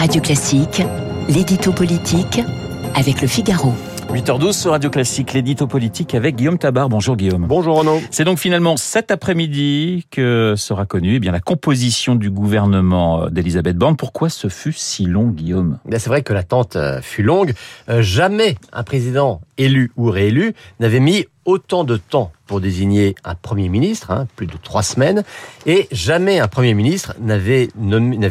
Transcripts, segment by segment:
Radio Classique, l'édito politique avec le Figaro. 8h12 sur Radio Classique, l'édito politique avec Guillaume Tabar. Bonjour Guillaume. Bonjour Renaud. C'est donc finalement cet après-midi que sera connue eh bien, la composition du gouvernement d'Elisabeth Borne. Pourquoi ce fut si long, Guillaume? C'est vrai que l'attente euh, fut longue. Euh, jamais un président élu ou réélu n'avait mis autant de temps pour désigner un Premier ministre, hein, plus de trois semaines, et jamais un Premier ministre n'avait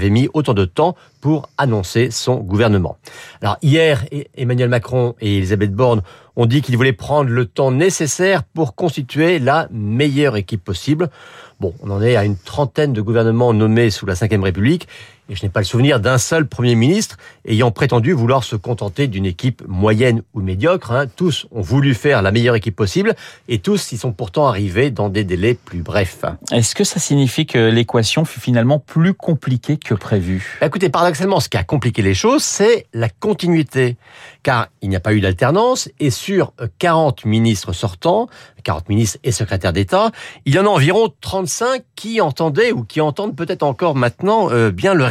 mis autant de temps pour annoncer son gouvernement. Alors hier, e-, Emmanuel Macron et Elisabeth Borne ont dit qu'ils voulaient prendre le temps nécessaire pour constituer la meilleure équipe possible. Bon, on en est à une trentaine de gouvernements nommés sous la Ve République, et je n'ai pas le souvenir d'un seul Premier ministre ayant prétendu vouloir se contenter d'une équipe moyenne ou médiocre. Hein. Tous ont voulu faire la meilleure équipe possible, et tous y sont pourtant arrivés dans des délais plus brefs. Est-ce que ça signifie que l'équation fut finalement plus compliquée que prévu? Bah, Écoutez, paradoxalement, ce qui a compliqué les choses, c'est la continuité. Car il n'y a pas eu d'alternance, et sur 40 ministres sortants, 40 ministres et secrétaires d'État, il y en a environ 35 qui entendaient ou qui entendent peut-être encore maintenant euh, bien le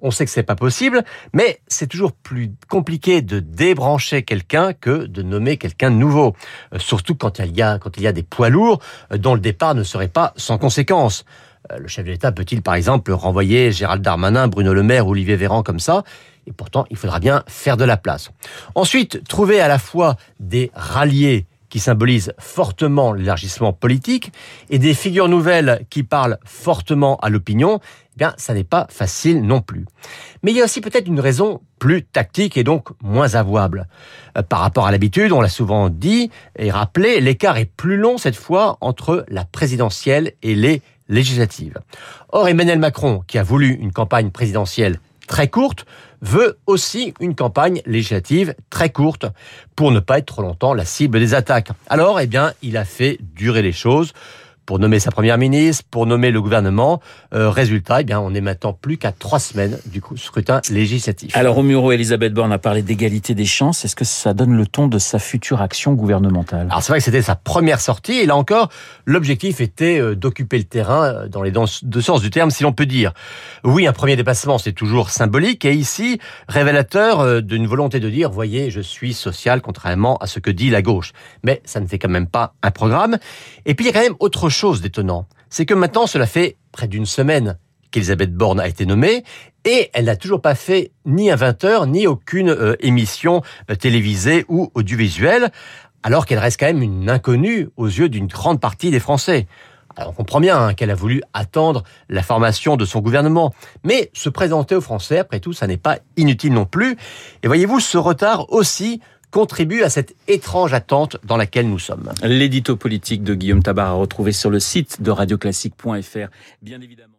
On sait que c'est pas possible, mais c'est toujours plus compliqué de débrancher quelqu'un que de nommer quelqu'un de nouveau. Euh, surtout quand il y a quand il y a des poids lourds euh, dont le départ ne serait pas sans conséquence. Le chef de l'État peut-il par exemple renvoyer Gérald Darmanin, Bruno Le Maire, Olivier Véran comme ça? Et pourtant, il faudra bien faire de la place. Ensuite, trouver à la fois des ralliés qui symbolise fortement l'élargissement politique, et des figures nouvelles qui parlent fortement à l'opinion, eh bien, ça n'est pas facile non plus. Mais il y a aussi peut-être une raison plus tactique et donc moins avouable. Euh, par rapport à l'habitude, on l'a souvent dit et rappelé, l'écart est plus long cette fois entre la présidentielle et les législatives. Or, Emmanuel Macron, qui a voulu une campagne présidentielle très courte, veut aussi une campagne législative très courte pour ne pas être trop longtemps la cible des attaques. Alors, eh bien, il a fait durer les choses pour nommer sa première ministre, pour nommer le gouvernement. Euh, résultat, eh bien, on est maintenant plus qu'à trois semaines du coup, scrutin législatif. Alors, au Muro, Elisabeth Borne a parlé d'égalité des chances. Est-ce que ça donne le ton de sa future action gouvernementale? Alors, c'est vrai que c'était sa première sortie. Et là encore, l'objectif était euh, d'occuper le terrain euh, dans les deux sens du terme, si l'on peut dire. Oui, un premier dépassement, c'est toujours symbolique. Et ici, révélateur d'une volonté de dire, voyez, je suis social, contrairement à ce que dit la gauche. Mais ça ne fait quand même pas un programme. Et puis, il y a quand même autre chose chose d'étonnant, c'est que maintenant, cela fait près d'une semaine qu'Elisabeth Borne a été nommée et elle n'a toujours pas fait ni un 20h ni aucune euh, émission euh, télévisée ou audiovisuelle, alors qu'elle reste quand même une inconnue aux yeux d'une grande partie des Français. On comprend bien hein, qu'elle a voulu attendre la formation de son gouvernement, mais se présenter aux Français, après tout, ça n'est pas inutile non plus. Et voyez-vous, ce retard aussi contribue à cette étrange attente dans laquelle nous sommes. L'édito politique de Guillaume Tabar à retrouver sur le site de radioclassique.fr, bien évidemment.